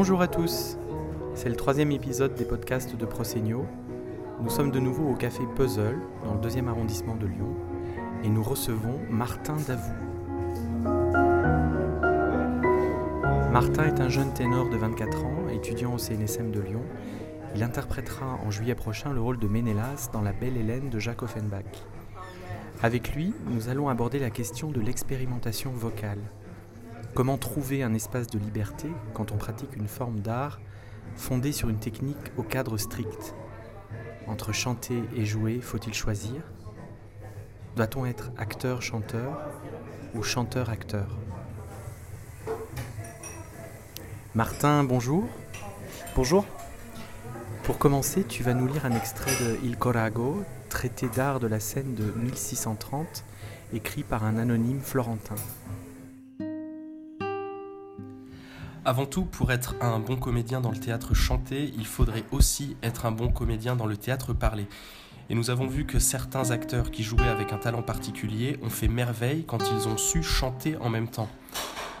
Bonjour à tous, c'est le troisième épisode des podcasts de Prosegno. Nous sommes de nouveau au café Puzzle, dans le deuxième arrondissement de Lyon, et nous recevons Martin Davout. Martin est un jeune ténor de 24 ans, étudiant au CNSM de Lyon. Il interprétera en juillet prochain le rôle de Ménélas dans La Belle Hélène de Jacques Offenbach. Avec lui, nous allons aborder la question de l'expérimentation vocale. Comment trouver un espace de liberté quand on pratique une forme d'art fondée sur une technique au cadre strict? Entre chanter et jouer, faut-il choisir? Doit-on être acteur-chanteur ou chanteur-acteur? Martin, bonjour. Bonjour. Pour commencer, tu vas nous lire un extrait de Il Corago, traité d'art de la scène de 1630, écrit par un anonyme florentin. Avant tout, pour être un bon comédien dans le théâtre chanté, il faudrait aussi être un bon comédien dans le théâtre parlé. Et nous avons vu que certains acteurs qui jouaient avec un talent particulier ont fait merveille quand ils ont su chanter en même temps.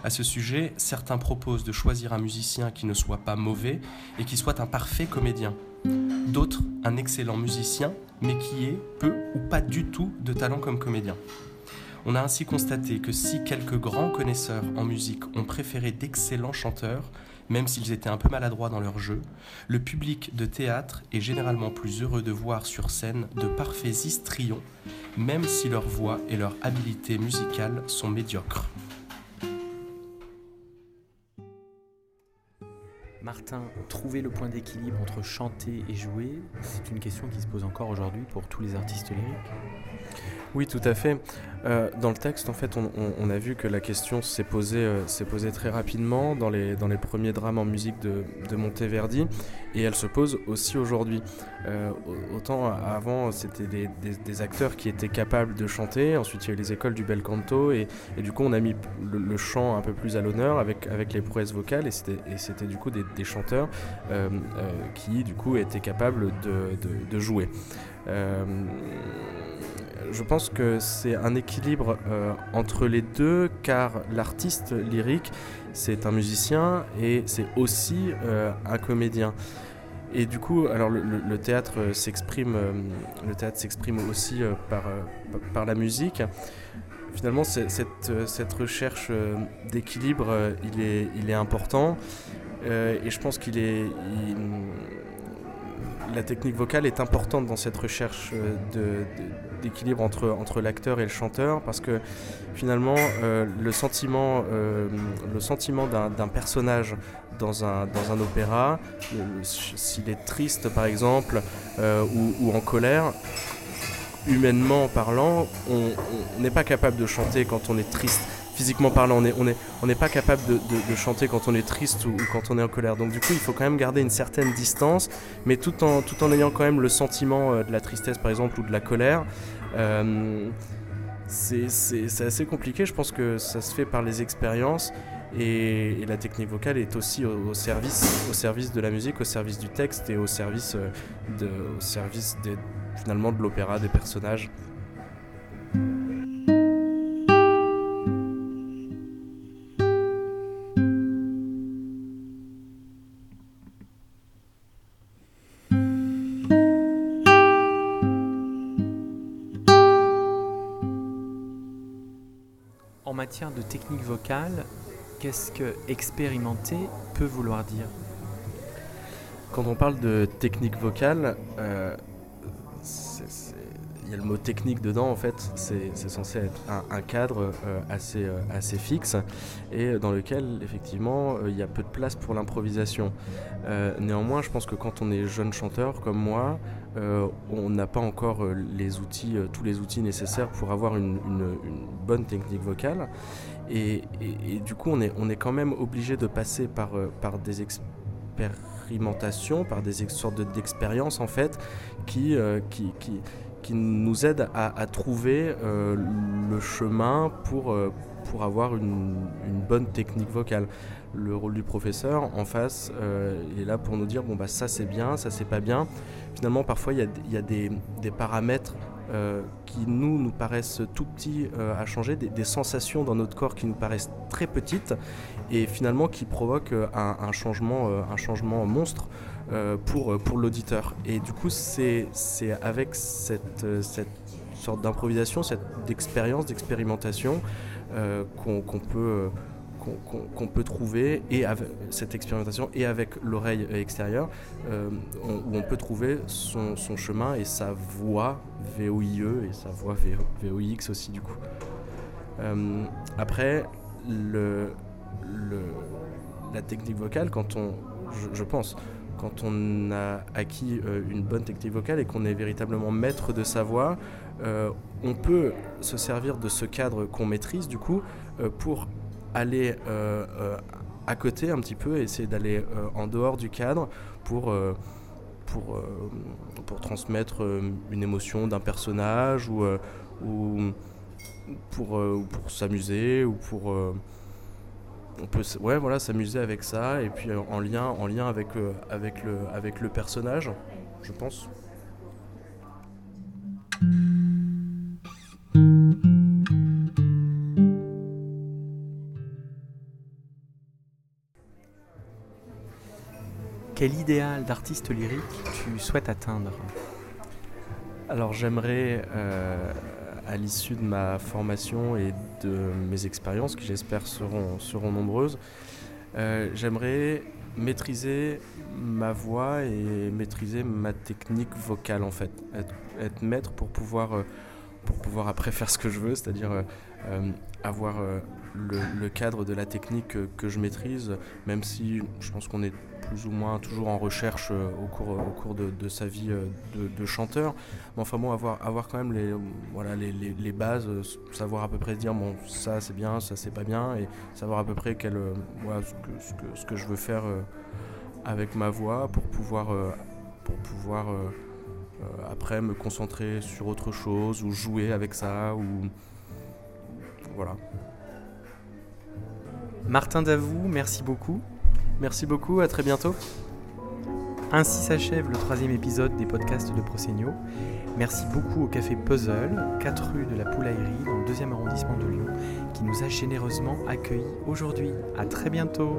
À ce sujet, certains proposent de choisir un musicien qui ne soit pas mauvais et qui soit un parfait comédien. D'autres, un excellent musicien, mais qui ait peu ou pas du tout de talent comme comédien. On a ainsi constaté que si quelques grands connaisseurs en musique ont préféré d'excellents chanteurs, même s'ils étaient un peu maladroits dans leur jeu, le public de théâtre est généralement plus heureux de voir sur scène de parfaits histrions, même si leur voix et leur habileté musicale sont médiocres. Martin, trouver le point d'équilibre entre chanter et jouer, c'est une question qui se pose encore aujourd'hui pour tous les artistes lyriques. Oui, tout à fait. Euh, dans le texte, en fait, on, a vu que la question s'est posée, euh, très rapidement dans les, premiers drames en musique de, Monteverdi, et elle se pose aussi aujourd'hui. Euh, autant avant, c'était des, acteurs qui étaient capables de chanter, ensuite il y a eu les écoles du bel canto, et, du coup on a mis le, chant un peu plus à l'honneur avec, les prouesses vocales, et c'était du coup des, chanteurs qui du coup étaient capables de jouer je pense que c'est un équilibre euh, entre les deux, car l'artiste lyrique, c'est un musicien et c'est aussi euh, un comédien. Et du coup, alors le, théâtre s'exprime, euh, le théâtre s'exprime aussi par, par la musique. Finalement, cette, cette recherche d'équilibre, il est, il est important. et je pense qu'il est, la technique vocale est importante dans cette recherche de d'équilibre entre, l'acteur et le chanteur parce que finalement euh, le sentiment, euh, d'un personnage dans un, dans un opéra, s'il est triste par exemple euh, ou, en colère, humainement parlant, on n'est pas capable de chanter quand on est triste physiquement parlant, on n'est pas capable de, chanter quand on est triste ou, quand on est en colère. Donc du coup, il faut quand même garder une certaine distance, mais tout en, ayant quand même le sentiment euh, de la tristesse, par exemple, ou de la colère. Euh, c'est assez compliqué, je pense que ça se fait par les expériences. Et, la technique vocale est aussi au, service, au service de la musique, au service du texte et au service, euh, au service finalement de l'opéra, des personnages. Matière de technique vocale, qu'est-ce que expérimenter peut vouloir dire Quand on parle de technique vocale, euh, il y a le mot technique dedans en fait, c'est censé être un, cadre euh, assez, euh, assez fixe et dans lequel effectivement il y a peu de place pour l'improvisation. néanmoins, je pense que quand on est jeune chanteur comme moi, euh, on n'a pas encore euh, les outils, euh, tous les outils nécessaires pour avoir une, bonne technique vocale. Et, du coup, on est, on est quand même obligé de passer par, par des expérimentations, par des sortes d'expériences en fait, qui, qui, nous aident à, trouver le chemin pour, pour avoir une, bonne technique vocale. Le rôle du professeur en face, il est là pour nous dire bon bah ça c'est bien, ça c'est pas bien finalement, parfois, il y a, des, paramètres qui nous nous paraissent tout petits à changer, des, sensations dans notre corps qui nous paraissent très petites et finalement qui provoquent un, changement, un changement monstre pour, pour l'auditeur. Et du coup, c'est avec cette, cette sorte d'improvisation, cette d'expérience, d'expérimentation qu'on peut qu'on peut trouver, et avec cette expérimentation, et avec l'oreille extérieure, euh, où on peut trouver son, chemin et sa voix VOIE et sa voix VOIX aussi du coup. Euh, après, le, le, la technique vocale, quand on, je, pense, quand on a acquis euh, une bonne technique vocale et qu'on est véritablement maître de sa voix, on peut se servir de ce cadre qu'on maîtrise du coup pour aller euh, euh, à côté un petit peu, essayer d'aller euh, en dehors du cadre pour, pour, pour transmettre une émotion d'un personnage ou, ou pour, pour s'amuser ou pour on peut ouais voilà s'amuser avec ça et puis en lien en lien avec avec le avec le personnage je pense. Quel idéal d'artiste lyrique tu souhaites atteindre? Alors j'aimerais, euh, à l'issue de ma formation et de mes expériences, qui j'espère seront, seront nombreuses, euh, j'aimerais maîtriser ma voix et maîtriser ma technique vocale en fait. Être, maître pour pouvoir, euh, pour pouvoir après faire ce que je veux, c'est-à-dire avoir le, cadre de la technique que je maîtrise, même si je pense qu'on est plus ou moins toujours en recherche euh, au cours, au cours de, sa vie euh, de, chanteur. Mais enfin bon, avoir, avoir quand même les, voilà, les, les, bases, euh, savoir à peu près dire bon ça c'est bien, ça c'est pas bien, et savoir à peu près quel, voilà, ce, que, ce, que, ce, que, je veux faire avec ma voix pour pouvoir, pour pouvoir après me concentrer sur autre chose ou jouer avec ça ou voilà. Martin Davou, merci beaucoup. Merci beaucoup, à très bientôt. Ainsi s'achève le troisième épisode des podcasts de Prosegno. Merci beaucoup au Café Puzzle, 4 rue de la Poulaillerie, dans le deuxième arrondissement de Lyon, qui nous a généreusement accueillis aujourd'hui. À très bientôt.